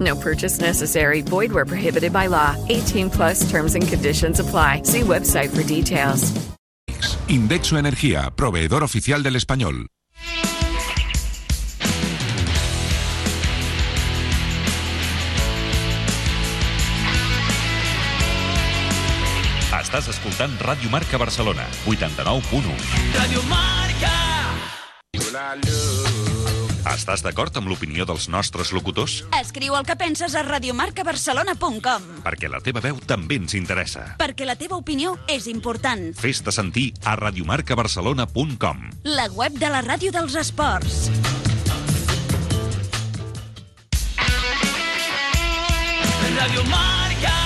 No purchase necessary. Void where prohibited by law. 18 plus terms and conditions apply. See website for details. Indexo Energía, proveedor oficial del español. Estàs escoltant Ràdio Marca Barcelona, 89.1. Radio Marca. Estàs d'acord amb l'opinió dels nostres locutors? Escriu el que penses a radiomarcabarcelona.com Perquè la teva veu també ens interessa. perquè la teva opinió és important. Fes-te sentir a radiomarcabarcelona.com. La web de la ràdio dels esports. Radio Marca.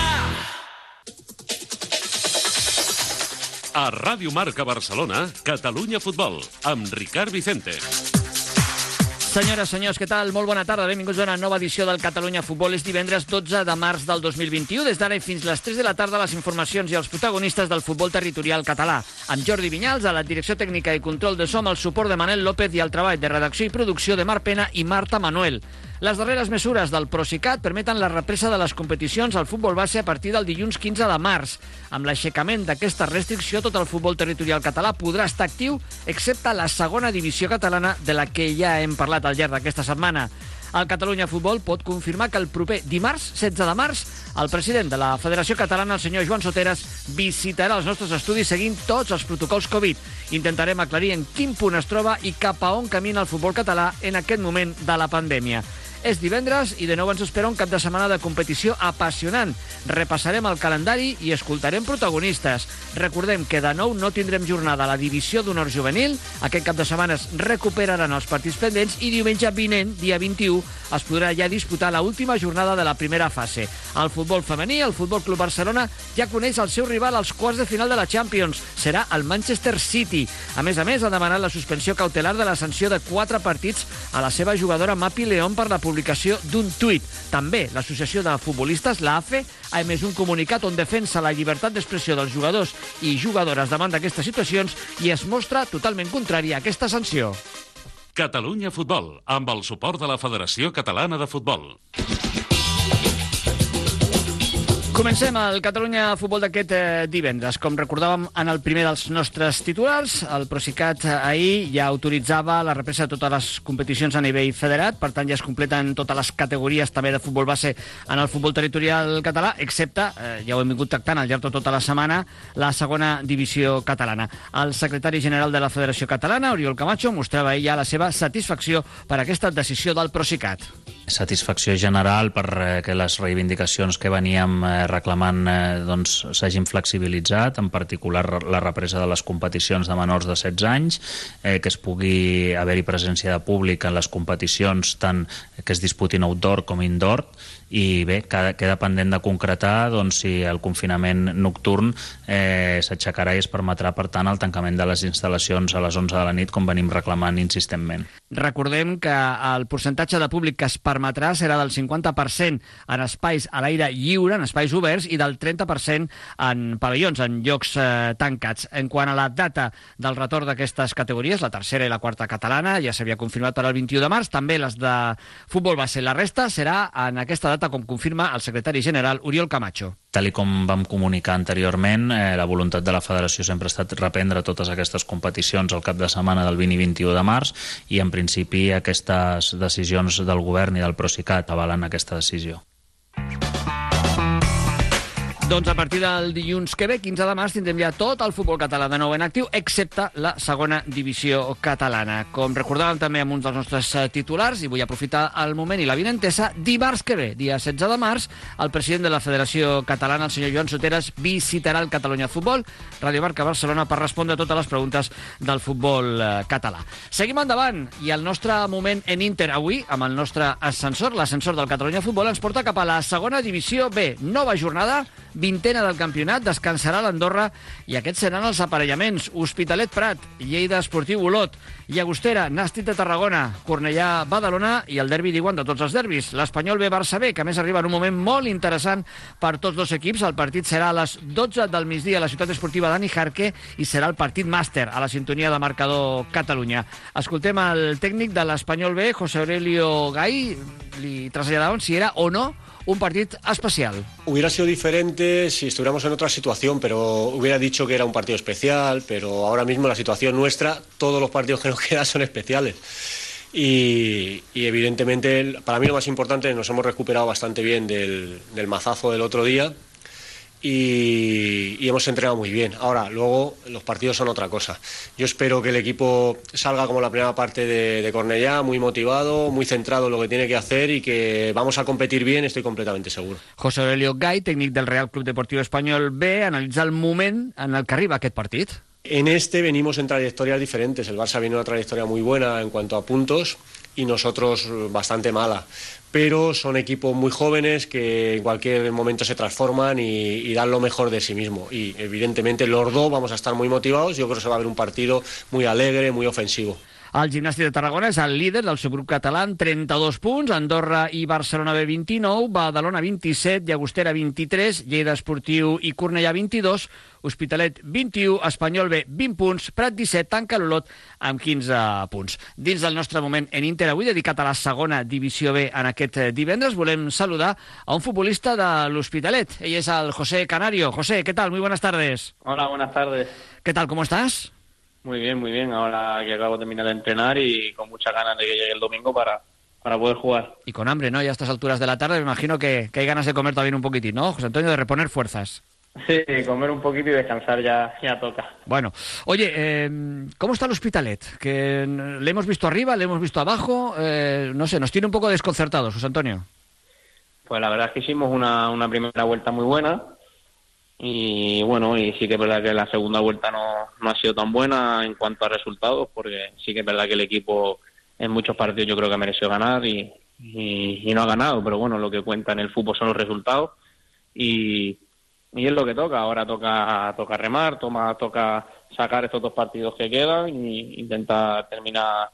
A Ràdio Marca Barcelona, Catalunya Futbol, amb Ricard Vicente. Senyores, senyors, què tal? Molt bona tarda. Benvinguts a una nova edició del Catalunya Futbol. És divendres 12 de març del 2021. Des d'ara i fins les 3 de la tarda, les informacions i els protagonistes del futbol territorial català. Amb Jordi Vinyals, a la direcció tècnica i control de som, el suport de Manel López i el treball de redacció i producció de Marc Pena i Marta Manuel. Les darreres mesures del Procicat permeten la represa de les competicions al futbol base a partir del dilluns 15 de març. Amb l'aixecament d'aquesta restricció, tot el futbol territorial català podrà estar actiu, excepte la segona divisió catalana, de la que ja hem parlat al llarg d'aquesta setmana. El Catalunya Futbol pot confirmar que el proper dimarts, 16 de març, el president de la Federació Catalana, el senyor Joan Soteres, visitarà els nostres estudis seguint tots els protocols Covid. Intentarem aclarir en quin punt es troba i cap a on camina el futbol català en aquest moment de la pandèmia. És divendres i de nou ens espera un cap de setmana de competició apassionant. Repassarem el calendari i escoltarem protagonistes. Recordem que de nou no tindrem jornada a la divisió d'honor juvenil. Aquest cap de setmana es recuperaran els partits pendents i diumenge vinent, dia 21, es podrà ja disputar la última jornada de la primera fase. El futbol femení, el Futbol Club Barcelona, ja coneix el seu rival als quarts de final de la Champions. Serà el Manchester City. A més a més, ha demanat la suspensió cautelar de la sanció de quatre partits a la seva jugadora Mapi León per la publicació d'un tuit. També l'associació de futbolistes, la AFE, ha emès un comunicat on defensa la llibertat d'expressió dels jugadors i jugadores davant d'aquestes situacions i es mostra totalment contrari a aquesta sanció. Catalunya Futbol, amb el suport de la Federació Catalana de Futbol. Comencem el Catalunya Futbol d'aquest eh, divendres. Com recordàvem en el primer dels nostres titulars, el Procicat eh, ahir ja autoritzava la represa de totes les competicions a nivell federat, per tant ja es completen totes les categories també de futbol base en el futbol territorial català, excepte, eh, ja ho hem vingut tractant al llarg de tota la setmana, la segona divisió catalana. El secretari general de la Federació Catalana, Oriol Camacho, mostrava ahir ja la seva satisfacció per aquesta decisió del Procicat. satisfacció general per eh, que les reivindicacions que veníem eh, reclamant eh, doncs, s'hagin flexibilitzat, en particular la represa de les competicions de menors de 16 anys, eh, que es pugui haver-hi presència de públic en les competicions tant que es disputin outdoor com indoor, i bé, queda, queda pendent de concretar doncs, si el confinament nocturn eh, s'aixecarà i es permetrà, per tant, el tancament de les instal·lacions a les 11 de la nit, com venim reclamant insistentment. Recordem que el percentatge de públic que es permetrà serà del 50% en espais a l'aire lliure, en espais oberts, i del 30% en pavellons, en llocs eh, tancats. En quant a la data del retorn d'aquestes categories, la tercera i la quarta catalana, ja s'havia confirmat per al 21 de març, també les de futbol base. La resta serà en aquesta data, com confirma el secretari general Oriol Camacho. Tal com vam comunicar anteriorment, eh, la voluntat de la federació sempre ha estat reprendre totes aquestes competicions al cap de setmana del 20 i 21 de març i en principi aquestes decisions del govern i del Procicat avalen aquesta decisió. Doncs a partir del dilluns que ve, 15 de març, tindrem ja tot el futbol català de nou en actiu, excepte la segona divisió catalana. Com recordàvem també amb uns dels nostres eh, titulars, i vull aprofitar el moment i la vinentesa, dimarts que ve, dia 16 de març, el president de la Federació Catalana, el senyor Joan Soteres, visitarà el Catalunya Futbol, Radio Marca Barcelona, per respondre a totes les preguntes del futbol eh, català. Seguim endavant, i el nostre moment en Inter avui, amb el nostre ascensor, l'ascensor del Catalunya Futbol, ens porta cap a la segona divisió B. Nova jornada, vintena del campionat, descansarà l'Andorra i aquests seran els aparellaments. Hospitalet Prat, Lleida Esportiu Olot, Llagostera, Nàstic de Tarragona, Cornellà Badalona i el derbi d'Iguan de tots els derbis. L'Espanyol B Barça B, que més arriba en un moment molt interessant per tots dos equips. El partit serà a les 12 del migdia a la ciutat esportiva Dani Jarque i serà el partit màster a la sintonia de marcador Catalunya. Escoltem el tècnic de l'Espanyol B, José Aurelio Gai, li traslladàvem si era o no un partit especial. Hubiera sido diferente si estuviéramos en otra situación, pero hubiera dicho que era un partido especial, pero ahora mismo la situación nuestra, todos los partidos que nos quedan son especiales. Y, evidentemente, para mí lo más importante, nos hemos recuperado bastante bien del, del mazazo del otro día y, y hemos entrenado muy bien. Ahora, luego los partidos son otra cosa. Yo espero que el equipo salga como la primera parte de, de Cornellá, muy motivado, muy centrado en lo que tiene que hacer y que vamos a competir bien, estoy completamente seguro. José Aurelio Gai, tècnic del Real Club Deportiu Espanyol B, analitza el moment en el que arriba aquest partit. En este venimos en trayectorias diferentes. El Barça viene una trayectoria muy buena en cuanto a puntos y nosotros bastante mala. Pero son equipos muy jóvenes que en cualquier momento se transforman y, dan lo mejor de sí mismo. Y evidentemente los dos vamos a estar muy motivados. Yo creo que se va a ver un partido muy alegre, muy ofensivo. El Gimnàstic de Tarragona és el líder del subgrup català amb 32 punts, Andorra i Barcelona B 29, Badalona 27, Llagostera 23, Lleida Esportiu i Cornellà 22, Hospitalet 21, Espanyol B 20 punts, Prat 17, tanca l'Olot amb 15 punts. Dins del nostre moment en Inter avui, dedicat a la segona divisió B en aquest eh, divendres, volem saludar a un futbolista de l'Hospitalet. Ell és el José Canario. José, ¿qué tal? Muy buenas tardes. Hola, buenas tardes. ¿Qué tal? ¿Cómo estás? Muy bien, muy bien. Ahora que acabo de terminar de entrenar y con muchas ganas de que llegue el domingo para, para poder jugar. Y con hambre, ¿no? Ya a estas alturas de la tarde me imagino que, que hay ganas de comer también un poquitín, ¿no, José Antonio? De reponer fuerzas. Sí, comer un poquito y descansar ya, ya toca. Bueno, oye, eh, ¿cómo está el Hospitalet? Que le hemos visto arriba, le hemos visto abajo, eh, no sé, nos tiene un poco desconcertados, José Antonio. Pues la verdad es que hicimos una, una primera vuelta muy buena y bueno, y sí que es verdad que la segunda vuelta no, no ha sido tan buena en cuanto a resultados, porque sí que es verdad que el equipo en muchos partidos yo creo que ha merecido ganar y, y, no ha ganado, pero bueno, lo que cuenta en el fútbol son los resultados y, y es lo que toca. Ahora toca, toca remar, toma, toca sacar estos dos partidos que quedan e intentar terminar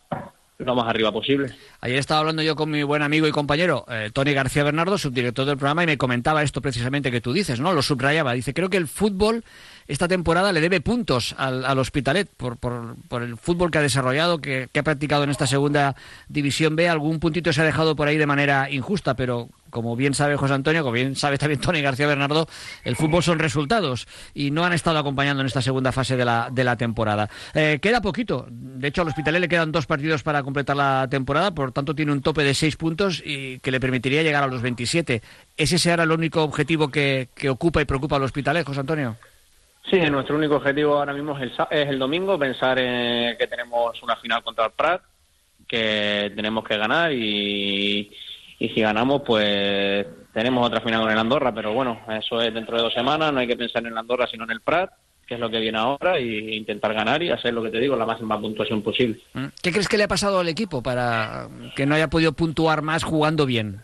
lo más arriba posible. Ayer estaba hablando yo con mi buen amigo y compañero eh, Tony García Bernardo, subdirector del programa, y me comentaba esto precisamente que tú dices, ¿no? Lo subrayaba. Dice, creo que el fútbol esta temporada le debe puntos al, al Hospitalet por, por, por, el fútbol que ha desarrollado, que, que ha practicado en esta segunda división B. Algún puntito se ha dejado por ahí de manera injusta, pero como bien sabe José Antonio, como bien sabe también Tony García Bernardo, el fútbol son resultados y no han estado acompañando en esta segunda fase de la, de la temporada. Eh, queda poquito. De hecho, al Hospitalet le quedan dos partidos para completar la temporada, por tanto tiene un tope de seis puntos y que le permitiría llegar a los 27. ¿Ese será el único objetivo que, que ocupa y preocupa al Hospitalet, José Antonio? Sí, nuestro único objetivo ahora mismo es el, es el domingo, pensar en que tenemos una final contra el Prat, que tenemos que ganar y, y si ganamos, pues tenemos otra final con el Andorra, pero bueno, eso es dentro de dos semanas, no hay que pensar en el Andorra sino en el Prat, que es lo que viene ahora, y intentar ganar y hacer lo que te digo, la máxima puntuación posible. ¿Qué crees que le ha pasado al equipo para que no haya podido puntuar más jugando bien?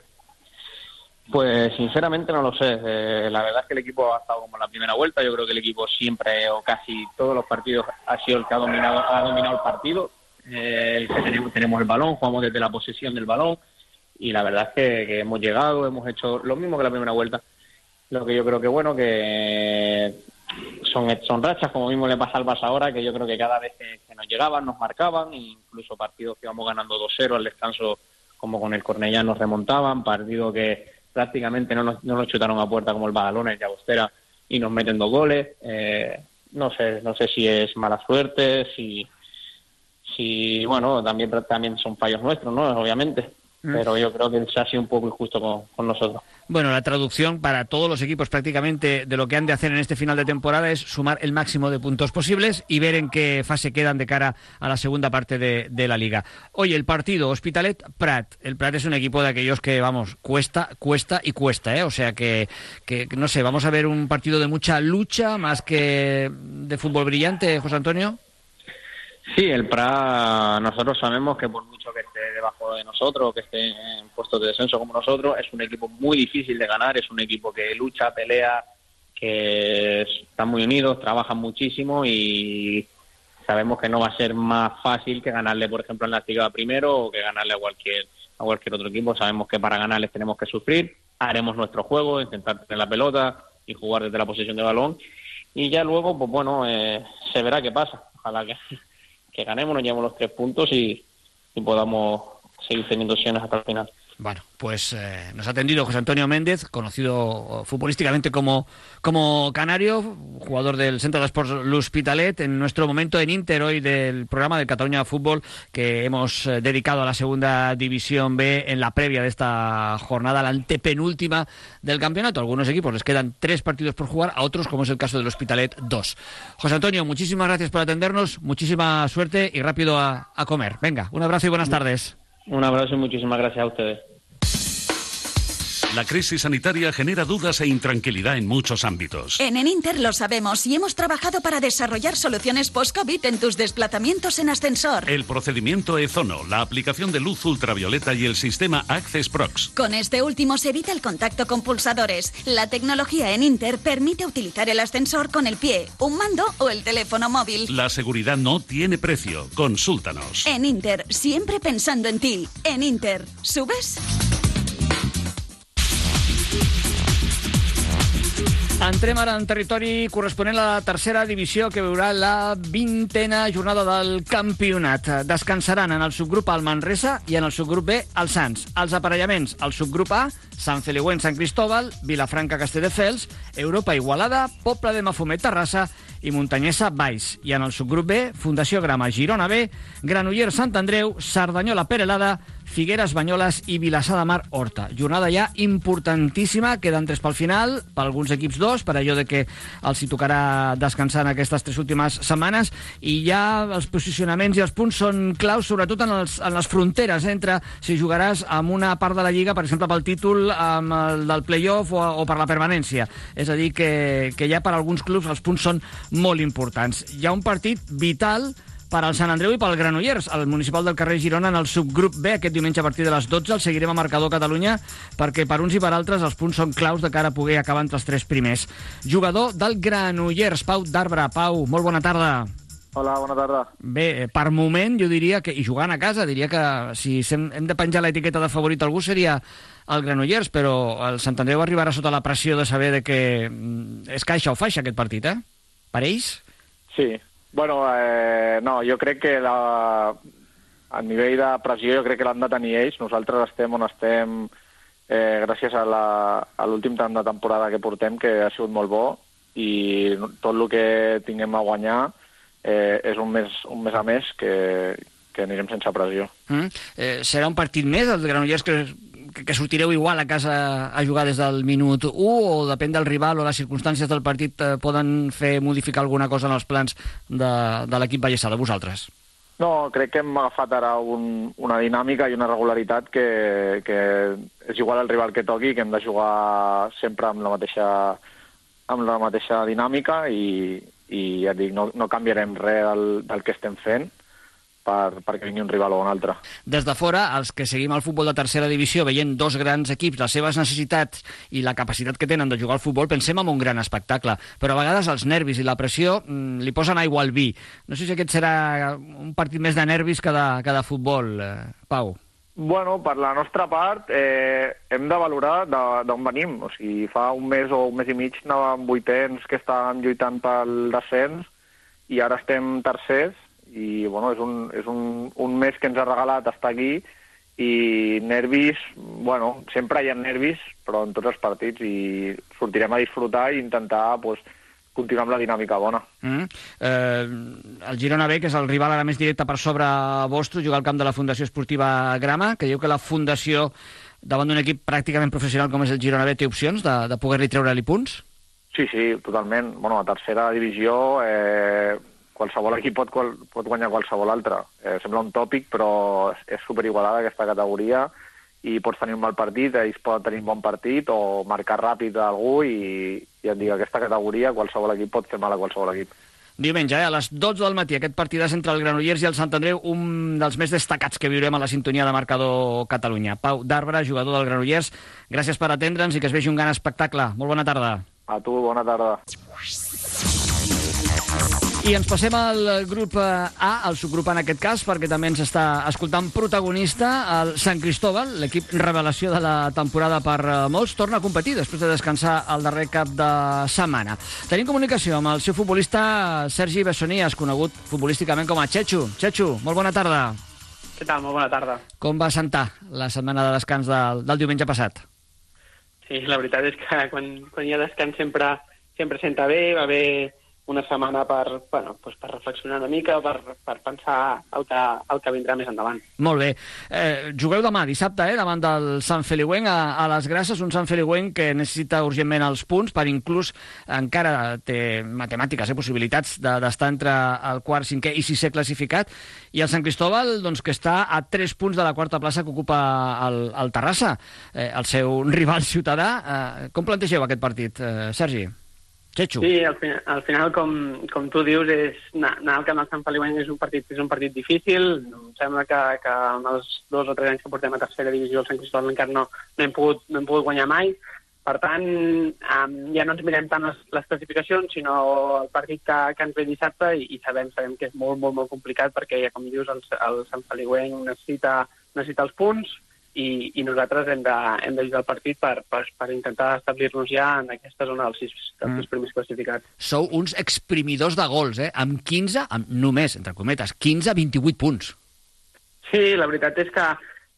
Pues sinceramente no lo sé. Eh, la verdad es que el equipo ha estado como en la primera vuelta. Yo creo que el equipo siempre o casi todos los partidos ha sido el que ha dominado, ha dominado el partido. Eh, el que tenemos, tenemos el balón, jugamos desde la posesión del balón y la verdad es que, hemos llegado, hemos hecho lo mismo que la primera vuelta. Lo que yo creo que bueno que son, son rachas, como mismo le pasa al Barça ahora, que yo creo que cada vez que, nos llegaban nos marcaban, incluso partidos que íbamos ganando 2-0 al descanso, como con el Cornellá nos remontaban, partidos que prácticamente no nos, no nos chutaron a puerta como el Badalona y Llagostera y nos meten dos goles. Eh, no sé, no sé si es mala suerte, si, si bueno, también también son fallos nuestros, ¿no? Obviamente. Mm. pero yo creo que se ha sido un poco injusto con, con nosotros. Bueno, la traducción para todos los equipos prácticamente de lo que han de hacer en este final de temporada es sumar el máximo de puntos posibles y ver en qué fase quedan de cara a la segunda parte de, de la liga. Oye, el partido Hospitalet-Prat. El Prat es un equipo de aquellos que, vamos, cuesta, cuesta y cuesta, ¿eh? O sea que, que, no sé, vamos a ver un partido de mucha lucha más que de fútbol brillante, José Antonio. Sí, el PRA, nosotros sabemos que por mucho que esté debajo de nosotros, que esté en puestos de descenso como nosotros, es un equipo muy difícil de ganar, es un equipo que lucha, pelea, que están muy unidos, trabajan muchísimo y sabemos que no va a ser más fácil que ganarle, por ejemplo, en la Liga primero o que ganarle a cualquier a cualquier otro equipo. Sabemos que para ganarles tenemos que sufrir, haremos nuestro juego, intentar tener la pelota y jugar desde la posición de balón y ya luego, pues bueno, eh, se verá qué pasa. Ojalá que que ganemos, nos llevemos los tres puntos y, y podamos seguir teniendo opciones hasta el final. Bueno, pues eh, nos ha atendido José Antonio Méndez, conocido futbolísticamente como, como canario, jugador del Centro de Sports L'Hospitalet, en nuestro momento en Inter hoy del programa del Cataluña Fútbol que hemos eh, dedicado a la segunda división B en la previa de esta jornada, la antepenúltima del campeonato. A algunos equipos les quedan tres partidos por jugar, a otros, como es el caso del Hospitalet, dos. José Antonio, muchísimas gracias por atendernos, muchísima suerte y rápido a, a comer. Venga, un abrazo y buenas tardes. Un abrazo y muchísimas gracias a ustedes. La crisis sanitaria genera dudas e intranquilidad en muchos ámbitos. En Eninter lo sabemos y hemos trabajado para desarrollar soluciones post-COVID en tus desplazamientos en ascensor. El procedimiento Ezono, la aplicación de luz ultravioleta y el sistema Access Prox. Con este último se evita el contacto con pulsadores. La tecnología en Inter permite utilizar el ascensor con el pie, un mando o el teléfono móvil. La seguridad no tiene precio. Consúltanos. En Inter, siempre pensando en ti. En Inter, ¿subes? Entrem ara en territori corresponent a la tercera divisió que veurà la vintena jornada del campionat. Descansaran en el subgrup A el Manresa i en el subgrup B el Sants. Els aparellaments, el subgrup A, Sant Feliuent, Sant Cristóbal, Vilafranca, Castelldefels, Europa Igualada, Poble de Mafumet, Terrassa i Muntanyesa, Baix. I en el subgrup B, Fundació Grama, Girona B, Granollers, Sant Andreu, Cerdanyola, Perelada, Figueres, Banyoles i Vilassar de Mar, Horta. Jornada ja importantíssima, queden tres pel final, per alguns equips dos, per allò de que els hi tocarà descansar en aquestes tres últimes setmanes, i ja els posicionaments i els punts són claus, sobretot en, els, en les fronteres, eh, entre si jugaràs amb una part de la Lliga, per exemple, pel títol amb el del playoff o, o per la permanència. És a dir, que, que ja per alguns clubs els punts són molt importants. Hi ha un partit vital per al Sant Andreu i pel Granollers, el municipal del carrer Girona en el subgrup B aquest diumenge a partir de les 12 el seguirem a Marcador Catalunya perquè per uns i per altres els punts són claus de cara a poder acabar entre els tres primers. Jugador del Granollers, Pau d'Arbre. Pau, molt bona tarda. Hola, bona tarda. Bé, eh, per moment jo diria que, i jugant a casa, diria que si hem, hem de penjar l'etiqueta de favorit algú seria el Granollers, però el Sant Andreu arribarà sota la pressió de saber de que mm, és caixa o faixa aquest partit, eh? Per ells? Sí, Bueno, eh, no, jo crec que la, a nivell de pressió jo crec que l'han de tenir ells. Nosaltres estem on estem eh, gràcies a l'últim tram de temporada que portem, que ha sigut molt bo, i tot el que tinguem a guanyar eh, és un mes, un mes a més que, que anirem sense pressió. Mm. Eh, serà un partit més, el Granollers, que que, que sortireu igual a casa a jugar des del minut 1 o depèn del rival o les circumstàncies del partit eh, poden fer modificar alguna cosa en els plans de, de l'equip ballesà, de vosaltres? No, crec que hem agafat ara un, una dinàmica i una regularitat que, que és igual al rival que toqui, que hem de jugar sempre amb la mateixa, amb la mateixa dinàmica i, i ja dic, no, no canviarem res del, del que estem fent per, perquè vingui un rival o un altre. Des de fora, els que seguim el futbol de tercera divisió, veient dos grans equips, les seves necessitats i la capacitat que tenen de jugar al futbol, pensem en un gran espectacle. Però a vegades els nervis i la pressió mm, li posen aigua al vi. No sé si aquest serà un partit més de nervis que de, que de futbol, eh, Pau. Bueno, per la nostra part, eh, hem de valorar d'on venim. O sigui, fa un mes o un mes i mig anàvem vuitens que estàvem lluitant pel descens i ara estem tercers i bueno, és, un, és un, un mes que ens ha regalat estar aquí i nervis, bueno, sempre hi ha nervis, però en tots els partits i sortirem a disfrutar i intentar pues, continuar amb la dinàmica bona. Mm. Eh, el Girona B, que és el rival ara més directe per sobre vostre, juga al camp de la Fundació Esportiva Grama. Creieu que la Fundació, davant d'un equip pràcticament professional com és el Girona B, té opcions de, de poder-li treure-li punts? Sí, sí, totalment. Bueno, a tercera divisió eh, qualsevol equip pot, qual, pot guanyar qualsevol altre. Eh, sembla un tòpic, però és superigualada aquesta categoria i pots tenir un mal partit, ells poden tenir un bon partit o marcar ràpid a algú i, i et dic, aquesta categoria qualsevol equip pot fer mal a qualsevol equip. Diumenge, eh, a les 12 del matí, aquest partidàs entre el Granollers i el Sant Andreu, un dels més destacats que viurem a la sintonia de Marcador Catalunya. Pau d'Arbre, jugador del Granollers, gràcies per atendre'ns i que es vegi un gran espectacle. Molt bona tarda. A tu, bona tarda. I ens passem al grup eh, A, al subgrup en aquest cas, perquè també ens està escoltant protagonista el Sant Cristóbal, l'equip revelació de la temporada per eh, molts, torna a competir després de descansar el darrer cap de setmana. Tenim comunicació amb el seu futbolista Sergi Bessonies, conegut futbolísticament com a Chechu. Chechu, molt bona tarda. Què tal? Molt bona tarda. Com va sentar la setmana de descans del, del diumenge passat? Sí, la veritat és que quan, quan hi ha descans sempre, sempre senta bé, va bé una setmana per, bueno, doncs per reflexionar una mica, per, per pensar el que, el que vindrà més endavant. Molt bé. Eh, jugueu demà, dissabte, eh, davant del Sant Feliuenc a, a les Grasses, un Sant Feliuenc que necessita urgentment els punts per inclús encara té matemàtiques, eh, possibilitats d'estar de, entre el quart, cinquè i sisè classificat, i el Sant Cristóbal, doncs, que està a tres punts de la quarta plaça que ocupa el, el Terrassa, eh, el seu rival ciutadà. Eh, com plantegeu aquest partit, eh, Sergi? Sí, al, final, al final com, com tu dius, és, anar, al camp del Sant Feliuenc és un partit, és un partit difícil. Em sembla que, que en els dos o tres anys que portem a tercera divisió el Sant Cristóbal encara no, no, hem pogut, no hem pogut guanyar mai. Per tant, um, ja no ens mirem tant les, les classificacions, sinó el partit que, que ens ve dissabte i, i sabem, sabem que és molt, molt, molt complicat perquè, ja com dius, el, el Sant Feliuenc necessita, necessita els punts, i, i nosaltres hem de, hem de jugar el partit per, per, per intentar establir-nos ja en aquesta zona dels sis, dels sis primers classificats. Sou uns exprimidors de gols, eh? Amb 15, amb només, entre cometes, 15-28 punts. Sí, la veritat és que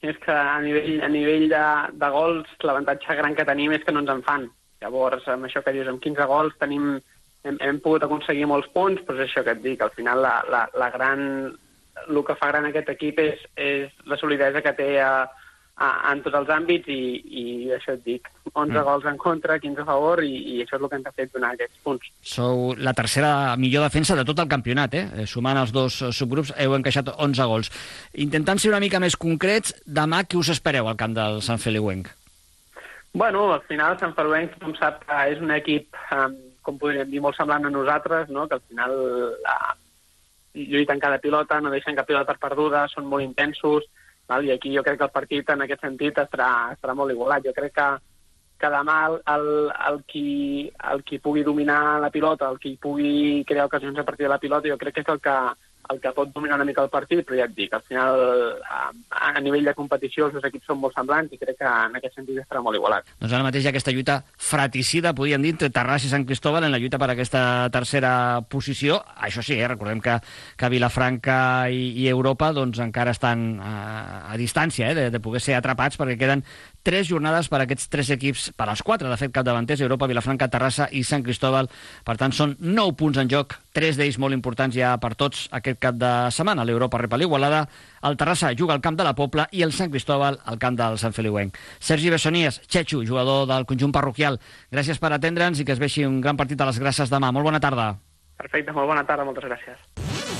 és que a nivell, a nivell de, de gols l'avantatge gran que tenim és que no ens en fan. Llavors, amb això que dius, amb 15 gols tenim, hem, hem pogut aconseguir molts punts, però és això que et dic, al final la, la, la gran, el que fa gran aquest equip és, és la solidesa que té a, a, en tots els àmbits i, i això et dic, 11 mm. gols en contra, 15 a favor i, i això és el que ens ha fet donar aquests punts. Sou la tercera millor defensa de tot el campionat, eh? eh sumant els dos subgrups heu encaixat 11 gols. Intentant ser una mica més concrets, demà què us espereu al camp del Sant Feliuenc? Bueno, al final Sant Feliuenc, com sap, és un equip, com podríem dir, molt semblant a nosaltres, no? que al final uh, lluiten cada pilota, no deixen cap pilota perduda, són molt intensos, Val? I aquí jo crec que el partit en aquest sentit estarà, estarà molt igualat. Jo crec que, que demà el, el, el, qui, el qui pugui dominar la pilota, el qui pugui crear ocasions a partir de la pilota, jo crec que és el que, el que pot dominar una mica el partit, però ja et dic, al final, a, a nivell de competició, els dos equips són molt semblants i crec que en aquest sentit estarà molt igualat. Doncs ara mateix aquesta lluita fraticida, podríem dir, entre Terrassa i Sant Cristóbal en la lluita per aquesta tercera posició. Això sí, eh, recordem que, que Vilafranca i, i Europa doncs, encara estan a, a distància eh, de, de poder ser atrapats perquè queden tres jornades per a aquests tres equips, per als quatre, de fet, capdavanters, Europa, Vilafranca, Terrassa i Sant Cristóbal. Per tant, són nou punts en joc, tres d'ells molt importants ja per tots aquest cap de setmana. L'Europa rep l'Igualada, el Terrassa juga al camp de la Pobla i el Sant Cristóbal al camp del Sant Feliuenc. Sergi Bessonies, Chechu, jugador del conjunt parroquial, gràcies per atendre'ns i que es veixi un gran partit a les gràcies demà. Molt bona tarda. Perfecte, molt bona tarda, moltes gràcies.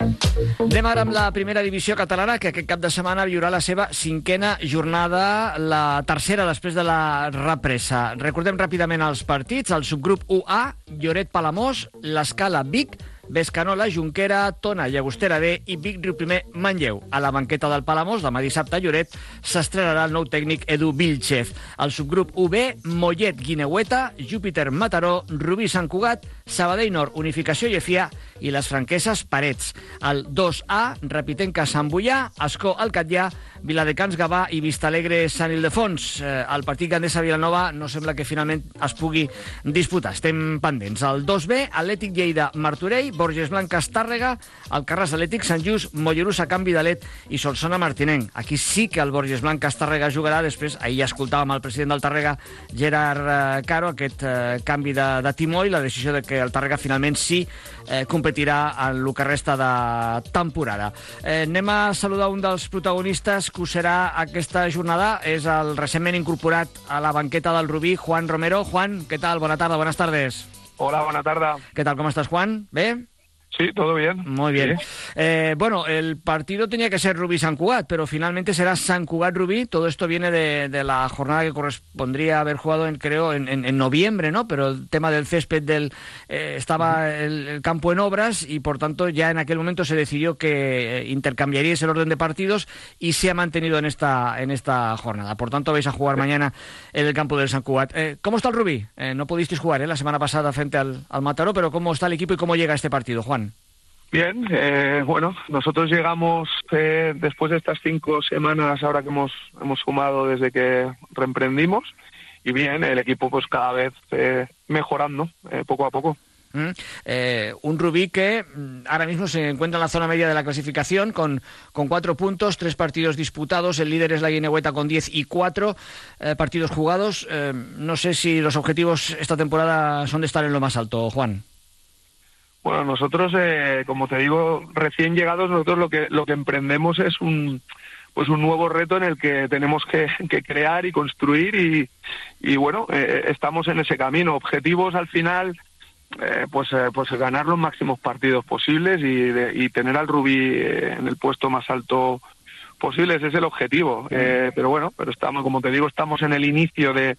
Anem ara amb la primera divisió catalana, que aquest cap de setmana viurà la seva cinquena jornada, la tercera després de la represa. Recordem ràpidament els partits. El subgrup UA, Lloret Palamós, l'Escala Vic, Bescanola, Junquera, Tona, Llagostera B i Vic Riu Primer, Manlleu. A la banqueta del Palamós, demà dissabte a Lloret, s'estrenarà el nou tècnic Edu Vilchez. El subgrup UB, Mollet, Guineueta, Júpiter, Mataró, Rubí, Sant Cugat, Sabadell Nord, Unificació Llefià i les franqueses Parets. El 2A, Repitenca, Sant Bullà, Escó, el Catllà, Viladecans, Gavà i Vistalegre, Sant Ildefons. Eh, el partit Gandesa Vilanova no sembla que finalment es pugui disputar. Estem pendents. El 2B, Atlètic Lleida, Martorell, Borges Blanques, Tàrrega, el Carràs Atlètic, Sant Just, Mollerussa, Can Vidalet i Solsona Martinenc. Aquí sí que el Borges Blanques Tàrrega jugarà. Després, ahir ja escoltàvem el president del Tàrrega, Gerard eh, Caro, aquest eh, canvi de, de timó i la decisió de que el Tàrrega finalment sí eh, competirà en el que resta de temporada. Eh, anem a saludar un dels protagonistes que us serà aquesta jornada. És el recentment incorporat a la banqueta del Rubí, Juan Romero. Juan, què tal? Bona tarda, buenas tardes. Hola, buena tarde. ¿Qué tal? ¿Cómo estás, Juan? ¿Ve? Sí, todo bien. Muy bien. Sí. Eh, bueno, el partido tenía que ser Rubí-San Cugat, pero finalmente será San Cugat-Rubí. Todo esto viene de, de la jornada que correspondría haber jugado, en, creo, en, en- en noviembre, ¿no? Pero el tema del césped del eh, estaba el, el campo en obras y, por tanto, ya en aquel momento se decidió que eh, intercambiaríais el orden de partidos y se ha mantenido en esta, en esta jornada. Por tanto, vais a jugar mañana en el campo del San Cugat. Eh, ¿Cómo está el Rubí? No pudisteis jugar ¿eh? la semana pasada frente al, al Mataró, pero ¿cómo está el equipo y cómo llega este partido, Juan? Bien, eh, bueno, nosotros llegamos eh, después de estas cinco semanas ahora que hemos, hemos sumado desde que reemprendimos y bien, el equipo pues cada vez eh, mejorando eh, poco a poco. Mm. Eh, un Rubí que mm, ahora mismo se encuentra en la zona media de la clasificación con, con cuatro puntos, tres partidos disputados. El líder es la Guinehueta con diez y cuatro eh, partidos jugados. No sé si los objetivos esta temporada son de estar en lo más alto, Juan. Bueno, nosotros, eh, como te digo, recién llegados, nosotros lo que lo que emprendemos es un pues un nuevo reto en el que tenemos que, que crear y construir y, y bueno, eh, estamos en ese camino. Objetivos al final, eh, pues eh, pues ganar los máximos partidos posibles y, de- y tener al Rubí eh, en el puesto más alto posible. Ese es el objetivo. Eh, pero bueno, pero estamos, como te digo, estamos en el inicio de,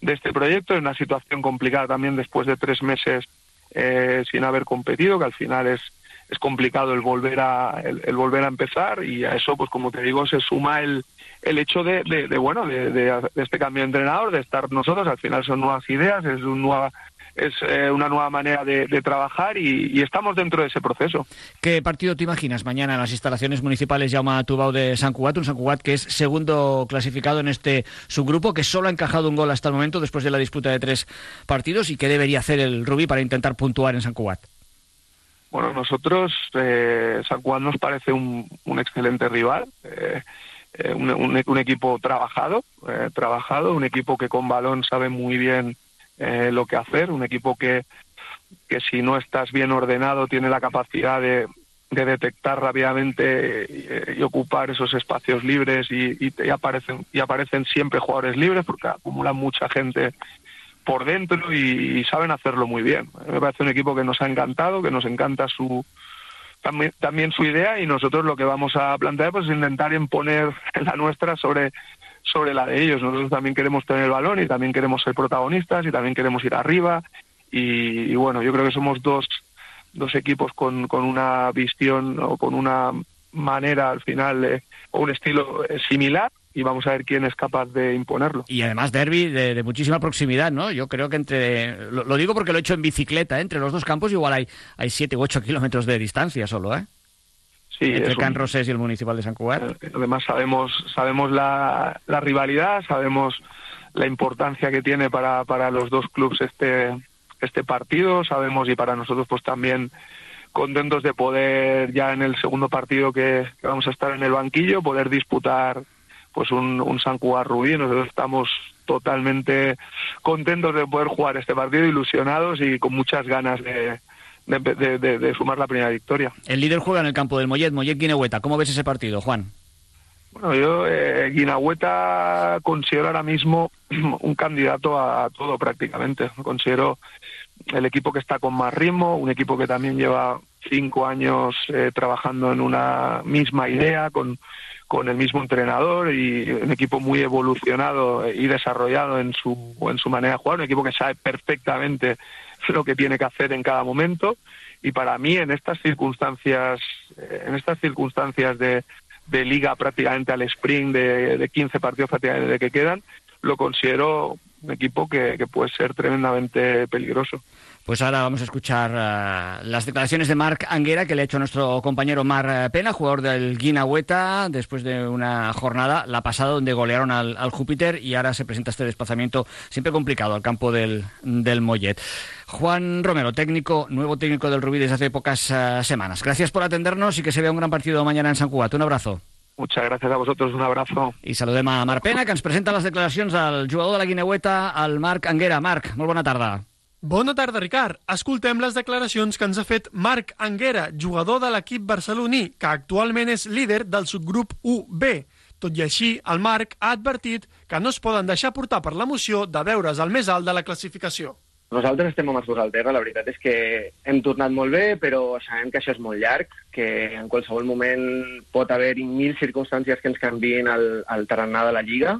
de este proyecto, en una situación complicada también después de tres meses eh, sin haber competido, que al final es, es complicado el volver a el, volver a empezar y a eso, pues como te digo, se suma el, el hecho de, de, de, bueno de, de- de este cambio de entrenador, de estar nosotros, al final son nuevas ideas, es un nueva es eh, una nueva manera de, de trabajar y, y estamos dentro de ese proceso. ¿Qué partido te imaginas mañana en las instalaciones municipales Jaume Tubau de San Cugat? Un San Cugat que es segundo clasificado en este subgrupo, que solo ha encajado un gol hasta el momento después de la disputa de tres partidos y que debería hacer el Rubí para intentar puntuar en San Cugat. Bueno, nosotros, eh, San Juan nos parece un, un excelente rival, eh, eh, un, un- un equipo trabajado, trabajado, un equipo que con balón sabe muy bien eh, lo que hacer, un equipo que, que si no estás bien ordenado tiene la capacidad de, de detectar rápidamente eh, y ocupar esos espacios libres y, y- y aparecen y aparecen siempre jugadores libres porque acumulan mucha gente por dentro y, saben hacerlo muy bien. Me parece un equipo que nos ha encantado, que nos encanta su también, también su idea y nosotros lo que vamos a plantear pues es intentar imponer la nuestra sobre sobre la de ellos. Nosotros también queremos tener el balón y también queremos ser protagonistas y también queremos ir arriba y, bueno, yo creo que somos dos dos equipos con, con una visión o con una manera al final eh, o un estilo eh, similar y vamos a ver quién es capaz de imponerlo. Y además derby de, muchísima proximidad, ¿no? Yo creo que entre... Lo, digo porque lo he hecho en bicicleta, ¿eh? entre los dos campos igual hay, hay 7 u 8 kilómetros de distancia solo, ¿eh? Sí, entre un- Can Rosés y el Municipal de San Cugat. Además sabemos sabemos la, la rivalidad, sabemos la importancia que tiene para, para los dos clubes este este partido, sabemos y para nosotros pues también contentos de poder ya en el segundo partido que, que vamos a estar en el banquillo poder disputar pues un, un San Cugat Rubí. Nosotros estamos totalmente contentos de poder jugar este partido, ilusionados y con muchas ganas de, de, de- de- de sumar la primera victoria. El líder juega en el campo del Mollet, Mollet Guinehueta. ¿Cómo ves ese partido, Juan? Bueno, yo, eh, Guinahueta considero ahora mismo un candidato a todo prácticamente. Considero el equipo que está con más ritmo, un equipo que también lleva cinco años eh, trabajando en una misma idea, con, con el mismo entrenador y un equipo muy evolucionado y desarrollado en su, en su manera de jugar, un equipo que sabe perfectamente lo que tiene que hacer en cada momento y para mí en estas circunstancias eh, en estas circunstancias de, de liga prácticamente al sprint de, de 15 partidos prácticamente que quedan lo considero un equipo que, que puede ser tremendamente peligroso. Pues ahora vamos a escuchar uh, las declaraciones de Marc Anguera que le ha hecho nuestro compañero Mar Pena, jugador del Guinahueta, después de una jornada, la pasada, donde golearon al, al, Júpiter y ahora se presenta este desplazamiento siempre complicado al campo del, del Mollet. Juan Romero, técnico, nuevo técnico del Rubí desde hace pocas uh, semanas. Gracias por atendernos y que se vea un gran partido mañana en San Cugat. Un abrazo. Muchas gracias a vosotros, un abrazo. I saludem a Marc Pena, que ens presenta les declaracions del jugador de la Guineueta, el Marc Anguera. Marc, molt bona tarda. Bona tarda, Ricard. Escoltem les declaracions que ens ha fet Marc Anguera, jugador de l'equip barceloní, que actualment és líder del subgrup 1B. Tot i així, el Marc ha advertit que no es poden deixar portar per l'emoció de veure's al més alt de la classificació. Nosaltres estem amb els dos al terra, la veritat és que hem tornat molt bé, però sabem que això és molt llarg, que en qualsevol moment pot haver-hi mil circumstàncies que ens canvien el, el tarannà de la Lliga,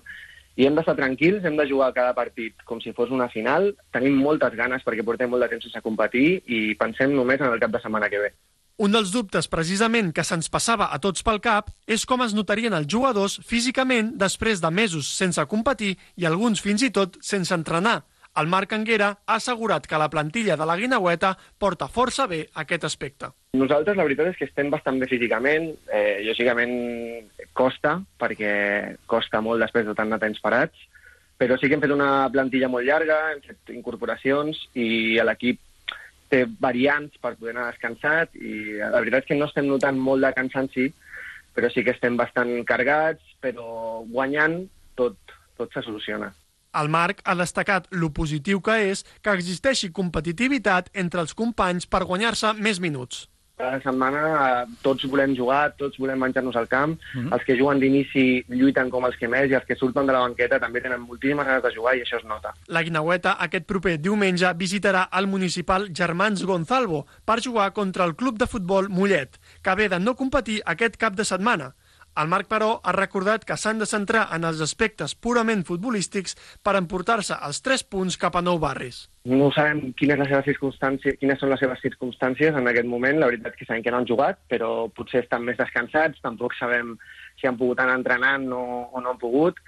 i hem d'estar tranquils, hem de jugar cada partit com si fos una final, tenim moltes ganes perquè portem molt de temps sense competir i pensem només en el cap de setmana que ve. Un dels dubtes, precisament, que se'ns passava a tots pel cap és com es notarien els jugadors físicament després de mesos sense competir i alguns fins i tot sense entrenar. El Marc Anguera ha assegurat que la plantilla de la Guinaueta porta força bé aquest aspecte. Nosaltres la veritat és que estem bastant bé físicament, eh, lògicament costa, perquè costa molt després de tant de temps parats, però sí que hem fet una plantilla molt llarga, hem fet incorporacions i l'equip té variants per poder anar descansat i la veritat és que no estem notant molt de cansanci, però sí que estem bastant cargats, però guanyant tot, tot se soluciona. El Marc ha destacat lo positiu que és que existeixi competitivitat entre els companys per guanyar-se més minuts. Cada setmana eh, tots volem jugar, tots volem menjar-nos al camp. Mm -hmm. Els que juguen d'inici lluiten com els que més i els que surten de la banqueta també tenen moltíssimes ganes de jugar i això es nota. La Guinaueta aquest proper diumenge visitarà el municipal Germans Gonzalvo per jugar contra el club de futbol Mollet, que ve de no competir aquest cap de setmana. El Marc, però, ha recordat que s'han de centrar en els aspectes purament futbolístics per emportar-se els tres punts cap a Nou Barris. No sabem quina és la seva circumstància, quines són les seves circumstàncies en aquest moment. La veritat és que sabem que no han jugat, però potser estan més descansats. Tampoc sabem si han pogut anar entrenant o, o no han pogut.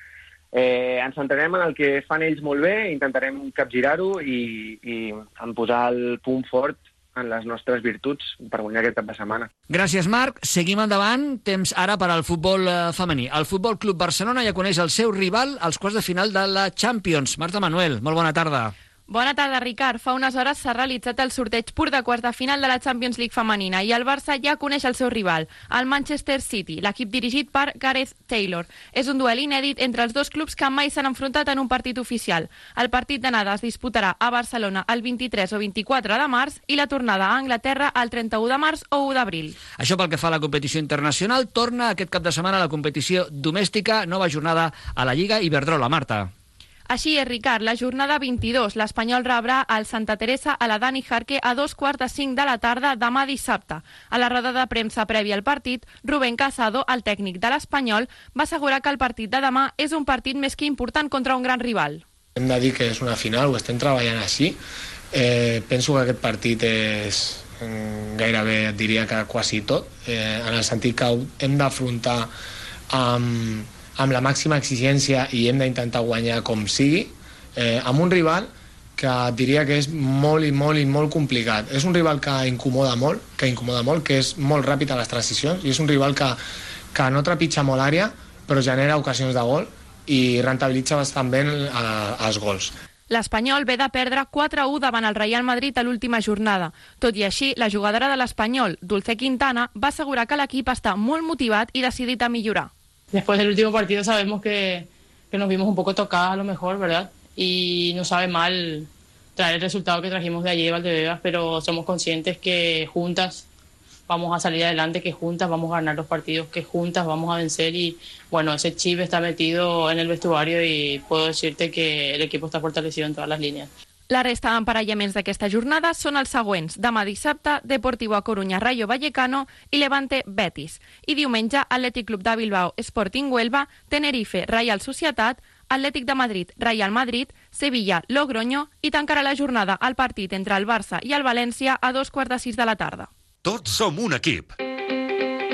Eh, ens centrarem en el que fan ells molt bé, intentarem capgirar-ho i, i en posar el punt fort en les nostres virtuts per guanyar aquest cap de setmana. Gràcies, Marc. Seguim endavant. Temps ara per al futbol eh, femení. El Futbol Club Barcelona ja coneix el seu rival als quarts de final de la Champions. Marta Manuel, molt bona tarda. Bona tarda, Ricard. Fa unes hores s'ha realitzat el sorteig pur de quarts de final de la Champions League femenina i el Barça ja coneix el seu rival, el Manchester City, l'equip dirigit per Gareth Taylor. És un duel inèdit entre els dos clubs que mai s'han enfrontat en un partit oficial. El partit d'anada es disputarà a Barcelona el 23 o 24 de març i la tornada a Anglaterra el 31 de març o 1 d'abril. Això pel que fa a la competició internacional, torna aquest cap de setmana la competició domèstica, nova jornada a la Lliga Iberdrola. Marta. Així és, Ricard, la jornada 22. L'Espanyol rebrà al Santa Teresa a la Dani Jarque a dos quarts de cinc de la tarda demà dissabte. A la roda de premsa prèvia al partit, Rubén Casado, el tècnic de l'Espanyol, va assegurar que el partit de demà és un partit més que important contra un gran rival. Hem de dir que és una final, ho estem treballant així. Eh, penso que aquest partit és gairebé, et diria que quasi tot, eh, en el sentit que hem d'afrontar amb amb la màxima exigència i hem d'intentar guanyar com sigui, eh, amb un rival que diria que és molt i molt i molt complicat. És un rival que incomoda molt, que incomoda molt, que és molt ràpid a les transicions i és un rival que, que no trepitja molt àrea però genera ocasions de gol i rentabilitza bastant bé els gols. L'Espanyol ve de perdre 4-1 davant el Real Madrid a l'última jornada. Tot i així, la jugadora de l'Espanyol, Dulce Quintana, va assegurar que l'equip està molt motivat i decidit a millorar después del último partido sabemos que, nos vimos un poco tocadas a lo mejor, ¿verdad? Y no sabe mal traer el resultado que trajimos de ayer Valdebebas, pero somos conscientes que juntas vamos a salir adelante, que juntas vamos a ganar los partidos, que juntas vamos a vencer y bueno, ese chip está metido en el vestuario y puedo decirte que el equipo está fortalecido en todas las líneas. La resta d'emparellaments d'aquesta jornada són els següents. Demà dissabte, Deportivo a Coruña, Rayo Vallecano i Levante Betis. I diumenge, Atlètic Club de Bilbao, Sporting Huelva, Tenerife, Real Societat, Atlètic de Madrid, Real Madrid, Sevilla, Logroño i tancarà la jornada al partit entre el Barça i el València a dos quarts de sis de la tarda. Tots som un equip.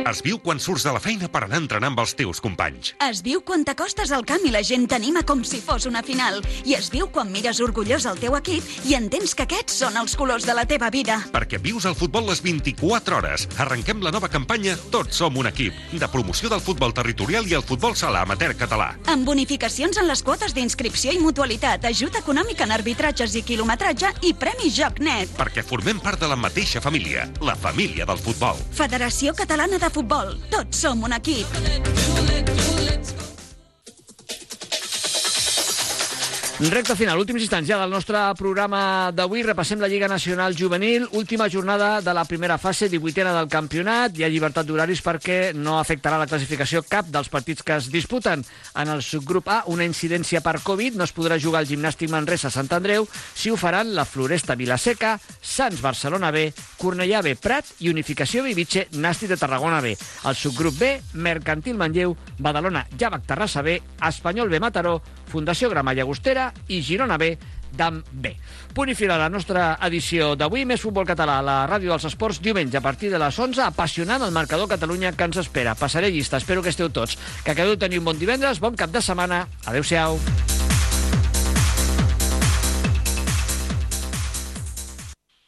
Es viu quan surts de la feina per anar a entrenar amb els teus companys. Es viu quan t'acostes al camp i la gent t'anima com si fos una final. I es viu quan mires orgullós el teu equip i entens que aquests són els colors de la teva vida. Perquè vius el futbol les 24 hores. Arrenquem la nova campanya Tots som un equip, de promoció del futbol territorial i el futbol sala amateur català. Amb bonificacions en les quotes d'inscripció i mutualitat, ajuda econòmica en arbitratges i quilometratge i Premi Joc Net. Perquè formem part de la mateixa família, la família del futbol. Federació Catalana de Futbol. Tots som un equip. Recte final, últims instants ja del nostre programa d'avui. Repassem la Lliga Nacional Juvenil, última jornada de la primera fase, 18a del campionat. Hi ha llibertat d'horaris perquè no afectarà la classificació cap dels partits que es disputen. En el subgrup A, una incidència per Covid, no es podrà jugar al gimnàstic Manresa Sant Andreu, si ho faran la Floresta Vilaseca, Sants Barcelona B, Cornellà B Prat i Unificació Viviche Nàstic de Tarragona B. El subgrup B, Mercantil Manlleu, Badalona Javac Terrassa B, Espanyol B Mataró, Fundació Grama Llagostera i Girona B d'AM B. Punt i final a la nostra edició d'avui. Més futbol català a la ràdio dels esports diumenge a partir de les 11. Apassionant el marcador Catalunya que ens espera. Passaré llista. Espero que esteu tots. Que acabeu de tenir un bon divendres, bon cap de setmana. Adéu-siau.